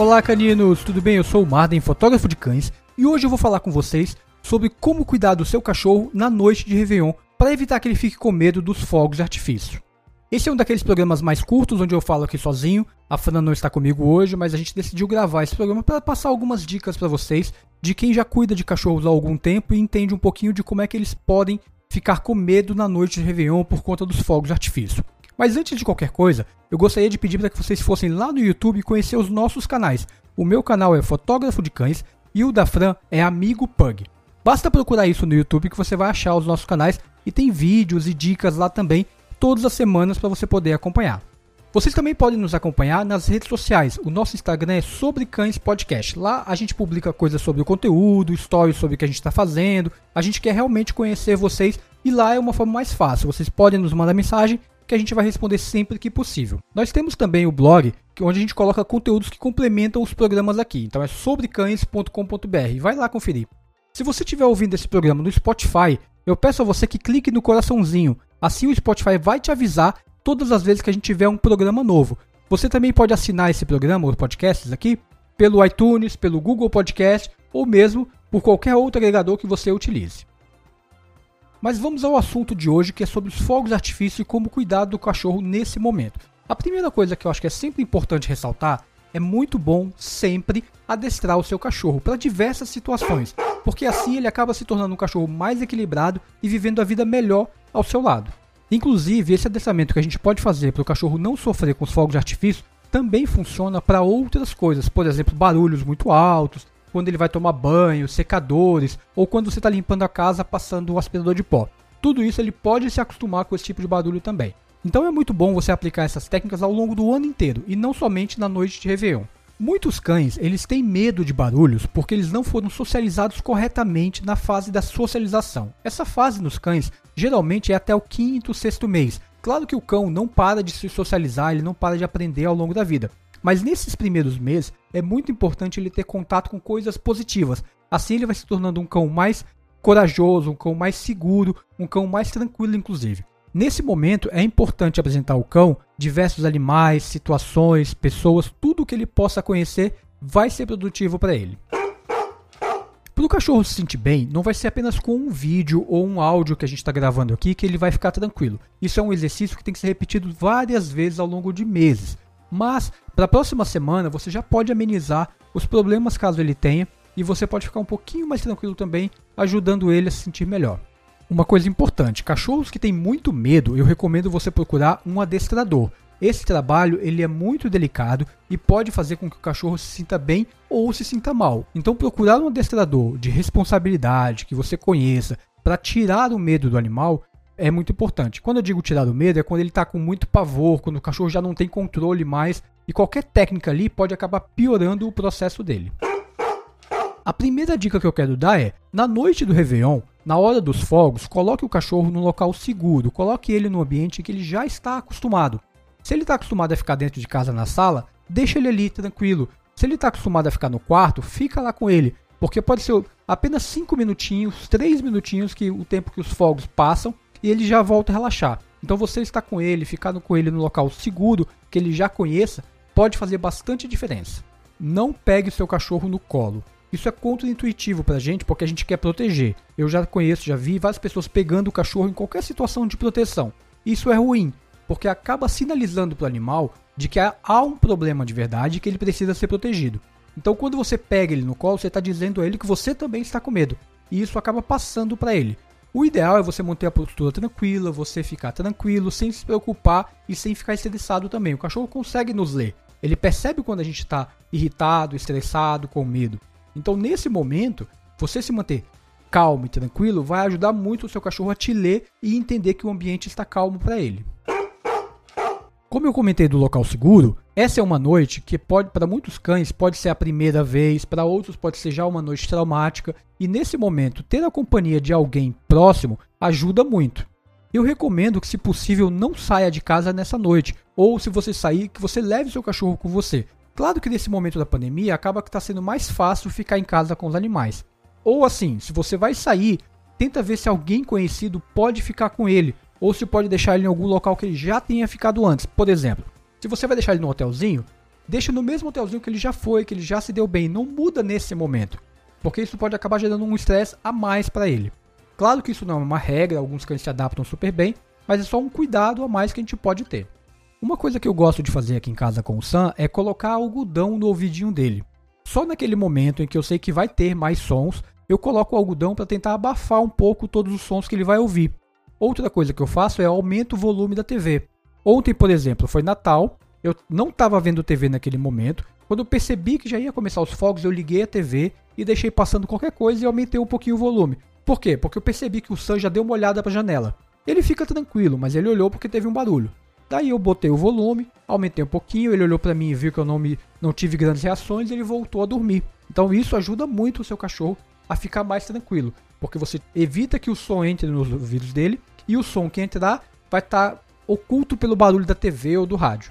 Olá caninos, tudo bem? Eu sou o Marden, fotógrafo de cães, e hoje eu vou falar com vocês sobre como cuidar do seu cachorro na noite de Réveillon para evitar que ele fique com medo dos fogos de artifício. Esse é um daqueles programas mais curtos onde eu falo aqui sozinho. A Fana não está comigo hoje, mas a gente decidiu gravar esse programa para passar algumas dicas para vocês de quem já cuida de cachorros há algum tempo e entende um pouquinho de como é que eles podem ficar com medo na noite de Réveillon por conta dos fogos de artifício. Mas antes de qualquer coisa, eu gostaria de pedir para que vocês fossem lá no YouTube conhecer os nossos canais. O meu canal é Fotógrafo de Cães e o da Fran é Amigo Pug. Basta procurar isso no YouTube que você vai achar os nossos canais e tem vídeos e dicas lá também todas as semanas para você poder acompanhar. Vocês também podem nos acompanhar nas redes sociais. O nosso Instagram é Sobre Cães Podcast. Lá a gente publica coisas sobre o conteúdo, stories sobre o que a gente está fazendo. A gente quer realmente conhecer vocês e lá é uma forma mais fácil. Vocês podem nos mandar mensagem que a gente vai responder sempre que possível. Nós temos também o blog, onde a gente coloca conteúdos que complementam os programas aqui. Então é sobrecães.com.br. Vai lá conferir. Se você estiver ouvindo esse programa no Spotify, eu peço a você que clique no coraçãozinho. Assim o Spotify vai te avisar todas as vezes que a gente tiver um programa novo. Você também pode assinar esse programa, os podcasts aqui, pelo iTunes, pelo Google Podcast ou mesmo por qualquer outro agregador que você utilize. Mas vamos ao assunto de hoje, que é sobre os fogos de artifício e como cuidar do cachorro nesse momento. A primeira coisa que eu acho que é sempre importante ressaltar é muito bom sempre adestrar o seu cachorro para diversas situações, porque assim ele acaba se tornando um cachorro mais equilibrado e vivendo a vida melhor ao seu lado. Inclusive, esse adestramento que a gente pode fazer para o cachorro não sofrer com os fogos de artifício também funciona para outras coisas, por exemplo, barulhos muito altos, quando ele vai tomar banho, secadores, ou quando você está limpando a casa passando o aspirador de pó. Tudo isso ele pode se acostumar com esse tipo de barulho também. Então é muito bom você aplicar essas técnicas ao longo do ano inteiro e não somente na noite de Réveillon. Muitos cães, eles têm medo de barulhos porque eles não foram socializados corretamente na fase da socialização. Essa fase nos cães geralmente é até o quinto, sexto mês. Claro que o cão não para de se socializar, ele não para de aprender ao longo da vida. Mas nesses primeiros meses é muito importante ele ter contato com coisas positivas. Assim ele vai se tornando um cão mais corajoso, um cão mais seguro, um cão mais tranquilo, inclusive. Nesse momento é importante apresentar ao cão diversos animais, situações, pessoas, tudo que ele possa conhecer vai ser produtivo para ele. Para o cachorro se sentir bem, não vai ser apenas com um vídeo ou um áudio que a gente está gravando aqui que ele vai ficar tranquilo. Isso é um exercício que tem que ser repetido várias vezes ao longo de meses. Mas para a próxima semana você já pode amenizar os problemas caso ele tenha e você pode ficar um pouquinho mais tranquilo também, ajudando ele a se sentir melhor. Uma coisa importante, cachorros que têm muito medo, eu recomendo você procurar um adestrador. Esse trabalho ele é muito delicado e pode fazer com que o cachorro se sinta bem ou se sinta mal. Então procurar um adestrador de responsabilidade que você conheça para tirar o medo do animal é muito importante. Quando eu digo tirar o medo, é quando ele está com muito pavor, quando o cachorro já não tem controle mais, e qualquer técnica ali pode acabar piorando o processo dele. A primeira dica que eu quero dar é: na noite do Réveillon, na hora dos fogos, coloque o cachorro num local seguro, coloque ele no ambiente que ele já está acostumado. Se ele está acostumado a ficar dentro de casa na sala, deixa ele ali tranquilo. Se ele está acostumado a ficar no quarto, fica lá com ele, porque pode ser apenas 5 minutinhos, 3 minutinhos que o tempo que os fogos passam e ele já volta a relaxar. Então você estar com ele, ficar com ele no local seguro, que ele já conheça, pode fazer bastante diferença. Não pegue o seu cachorro no colo. Isso é contra-intuitivo pra gente porque a gente quer proteger. Eu já conheço, já vi várias pessoas pegando o cachorro em qualquer situação de proteção. Isso é ruim, porque acaba sinalizando para o animal de que há um problema de verdade que ele precisa ser protegido. Então, quando você pega ele no colo, você está dizendo a ele que você também está com medo. E isso acaba passando para ele. O ideal é você manter a postura tranquila, você ficar tranquilo, sem se preocupar e sem ficar estressado também. O cachorro consegue nos ler. Ele percebe quando a gente está irritado, estressado, com medo. Então, nesse momento, você se manter calmo e tranquilo vai ajudar muito o seu cachorro a te ler e entender que o ambiente está calmo para ele. Como eu comentei do local seguro, essa é uma noite que pode para muitos cães pode ser a primeira vez, para outros pode ser já uma noite traumática, e nesse momento ter a companhia de alguém próximo ajuda muito. Eu recomendo que, se possível, não saia de casa nessa noite, ou se você sair, que você leve seu cachorro com você. Claro que nesse momento da pandemia acaba que está sendo mais fácil ficar em casa com os animais. Ou assim, se você vai sair, tenta ver se alguém conhecido pode ficar com ele, ou se pode deixar ele em algum local que ele já tenha ficado antes. Por exemplo, se você vai deixar ele no hotelzinho, deixa no mesmo hotelzinho que ele já foi, que ele já se deu bem. Não muda nesse momento, porque isso pode acabar gerando um estresse a mais para ele. Claro que isso não é uma regra, alguns cães se adaptam super bem, mas é só um cuidado a mais que a gente pode ter. Uma coisa que eu gosto de fazer aqui em casa com o Sam é colocar algodão no ouvidinho dele. Só naquele momento em que eu sei que vai ter mais sons, eu coloco o algodão para tentar abafar um pouco todos os sons que ele vai ouvir. Outra coisa que eu faço é aumento o volume da TV. Ontem, por exemplo, foi Natal, eu não estava vendo TV naquele momento. Quando eu percebi que já ia começar os fogos, eu liguei a TV e deixei passando qualquer coisa e aumentei um pouquinho o volume. Por quê? Porque eu percebi que o Sam já deu uma olhada para a janela. Ele fica tranquilo, mas ele olhou porque teve um barulho. Daí eu botei o volume, aumentei um pouquinho, ele olhou para mim e viu que eu não, me, não tive grandes reações ele voltou a dormir. Então isso ajuda muito o seu cachorro a ficar mais tranquilo, porque você evita que o som entre nos ouvidos dele e o som que entrar vai estar tá oculto pelo barulho da TV ou do rádio.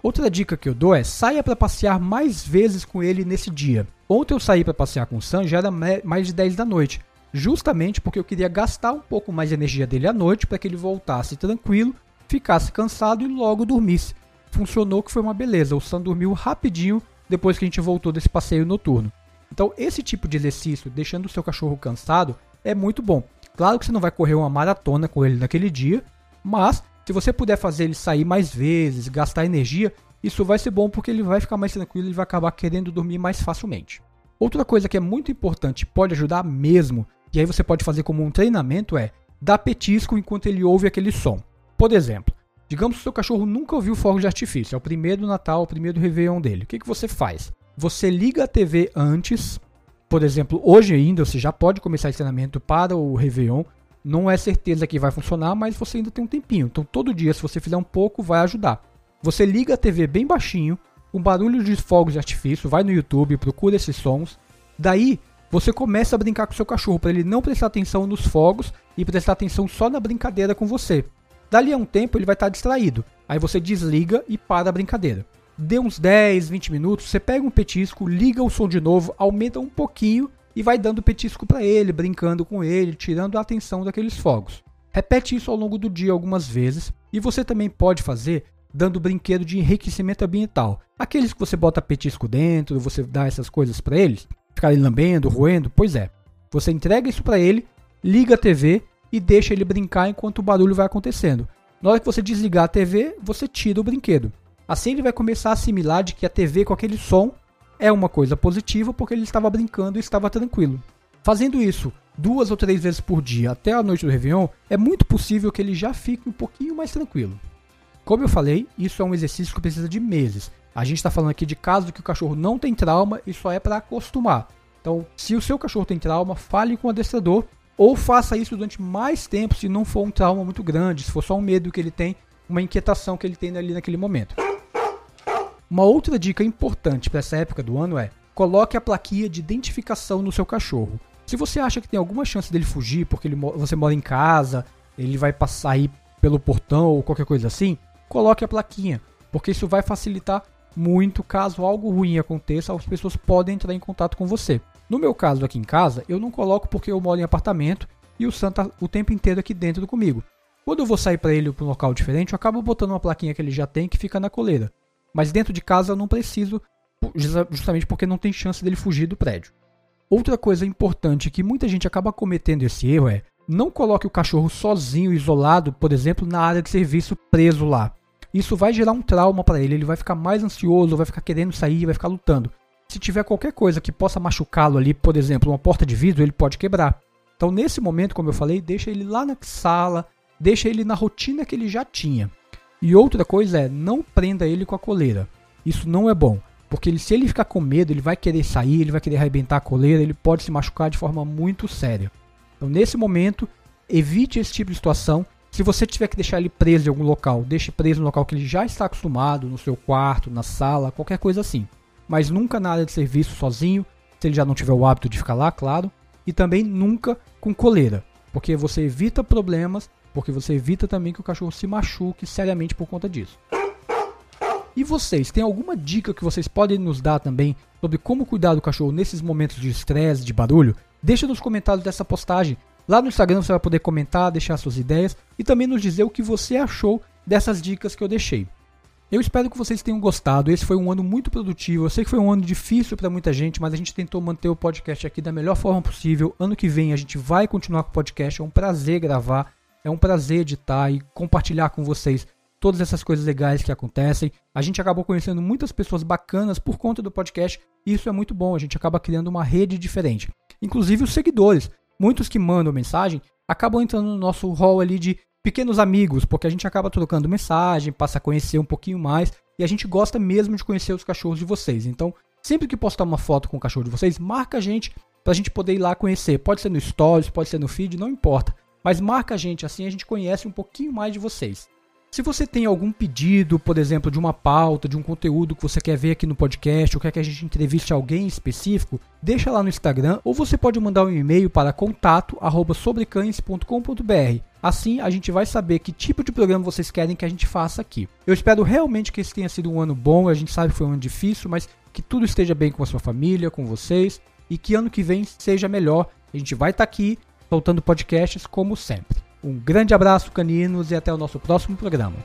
Outra dica que eu dou é saia para passear mais vezes com ele nesse dia. Ontem eu saí para passear com o Sam já era mais de 10 da noite, justamente porque eu queria gastar um pouco mais de energia dele à noite para que ele voltasse tranquilo, ficasse cansado e logo dormisse. Funcionou que foi uma beleza. O Sam dormiu rapidinho depois que a gente voltou desse passeio noturno. Então, esse tipo de exercício, deixando o seu cachorro cansado, é muito bom. Claro que você não vai correr uma maratona com ele naquele dia, mas se você puder fazer ele sair mais vezes, gastar energia, isso vai ser bom porque ele vai ficar mais tranquilo e vai acabar querendo dormir mais facilmente. Outra coisa que é muito importante, pode ajudar mesmo, e aí você pode fazer como um treinamento é dar petisco enquanto ele ouve aquele som. Por exemplo, digamos que o seu cachorro nunca ouviu fogo de artifício, é o primeiro Natal, o primeiro Réveillon dele. O que, que você faz? Você liga a TV antes, por exemplo, hoje ainda você já pode começar esse treinamento para o Réveillon, não é certeza que vai funcionar, mas você ainda tem um tempinho. Então todo dia, se você fizer um pouco, vai ajudar. Você liga a TV bem baixinho, com barulho de fogos de artifício, vai no YouTube, procura esses sons. Daí você começa a brincar com seu cachorro para ele não prestar atenção nos fogos e prestar atenção só na brincadeira com você. Dali a um tempo ele vai estar distraído. Aí você desliga e para a brincadeira. Dê uns 10, 20 minutos, você pega um petisco, liga o som de novo, aumenta um pouquinho e vai dando petisco para ele, brincando com ele, tirando a atenção daqueles fogos. Repete isso ao longo do dia algumas vezes e você também pode fazer dando brinquedo de enriquecimento ambiental. Aqueles que você bota petisco dentro, você dá essas coisas para eles, ficarem lambendo, roendo, pois é. Você entrega isso para ele, liga a TV e deixa ele brincar enquanto o barulho vai acontecendo. Na hora que você desligar a TV, você tira o brinquedo. Assim ele vai começar a assimilar de que a TV com aquele som é uma coisa positiva porque ele estava brincando e estava tranquilo. Fazendo isso duas ou três vezes por dia até a noite do Réveillon, é muito possível que ele já fique um pouquinho mais tranquilo. Como eu falei, isso é um exercício que precisa de meses. A gente está falando aqui de casos que o cachorro não tem trauma e só é para acostumar. Então, se o seu cachorro tem trauma, fale com o adestrador ou faça isso durante mais tempo se não for um trauma muito grande, se for só um medo que ele tem, uma inquietação que ele tem ali naquele momento. Uma outra dica importante para essa época do ano é: coloque a plaquinha de identificação no seu cachorro. Se você acha que tem alguma chance dele fugir porque ele, você mora em casa, ele vai passar aí pelo portão ou qualquer coisa assim, coloque a plaquinha, porque isso vai facilitar muito caso algo ruim aconteça, as pessoas podem entrar em contato com você. No meu caso aqui em casa, eu não coloco porque eu moro em apartamento e o Sam tá o tempo inteiro aqui dentro comigo. Quando eu vou sair para ele para um local diferente, eu acabo botando uma plaquinha que ele já tem que fica na coleira. Mas dentro de casa eu não preciso, justamente porque não tem chance dele fugir do prédio. Outra coisa importante que muita gente acaba cometendo esse erro é não coloque o cachorro sozinho, isolado, por exemplo, na área de serviço preso lá. Isso vai gerar um trauma para ele, ele vai ficar mais ansioso, vai ficar querendo sair, vai ficar lutando. Se tiver qualquer coisa que possa machucá-lo ali, por exemplo, uma porta de vidro, ele pode quebrar. Então, nesse momento, como eu falei, deixa ele lá na sala, deixa ele na rotina que ele já tinha. E outra coisa é, não prenda ele com a coleira. Isso não é bom. Porque ele, se ele ficar com medo, ele vai querer sair, ele vai querer arrebentar a coleira, ele pode se machucar de forma muito séria. Então, nesse momento, evite esse tipo de situação. Se você tiver que deixar ele preso em algum local, deixe preso no local que ele já está acostumado, no seu quarto, na sala, qualquer coisa assim. Mas nunca na área de serviço sozinho, se ele já não tiver o hábito de ficar lá, claro. E também nunca com coleira, porque você evita problemas porque você evita também que o cachorro se machuque seriamente por conta disso. E vocês, tem alguma dica que vocês podem nos dar também sobre como cuidar do cachorro nesses momentos de estresse, de barulho? Deixa nos comentários dessa postagem. Lá no Instagram você vai poder comentar, deixar suas ideias e também nos dizer o que você achou dessas dicas que eu deixei. Eu espero que vocês tenham gostado. Esse foi um ano muito produtivo. Eu sei que foi um ano difícil para muita gente, mas a gente tentou manter o podcast aqui da melhor forma possível. Ano que vem a gente vai continuar com o podcast. É um prazer gravar, é um prazer editar e compartilhar com vocês todas essas coisas legais que acontecem. A gente acabou conhecendo muitas pessoas bacanas por conta do podcast e isso é muito bom. A gente acaba criando uma rede diferente. Inclusive os seguidores. Muitos que mandam mensagem acabam entrando no nosso hall ali de pequenos amigos, porque a gente acaba trocando mensagem, passa a conhecer um pouquinho mais e a gente gosta mesmo de conhecer os cachorros de vocês. Então, sempre que postar uma foto com o cachorro de vocês, marca a gente pra gente poder ir lá conhecer. Pode ser no Stories, pode ser no feed, não importa. Mas marca a gente, assim a gente conhece um pouquinho mais de vocês. Se você tem algum pedido, por exemplo, de uma pauta, de um conteúdo que você quer ver aqui no podcast, ou quer que a gente entreviste alguém específico, deixa lá no Instagram, ou você pode mandar um e-mail para contato@sobrecães.com.br. Assim, a gente vai saber que tipo de programa vocês querem que a gente faça aqui. Eu espero realmente que esse tenha sido um ano bom, a gente sabe que foi um ano difícil, mas que tudo esteja bem com a sua família, com vocês, e que ano que vem seja melhor. A gente vai estar tá aqui soltando podcasts como sempre. Um grande abraço, caninos, e até o nosso próximo programa.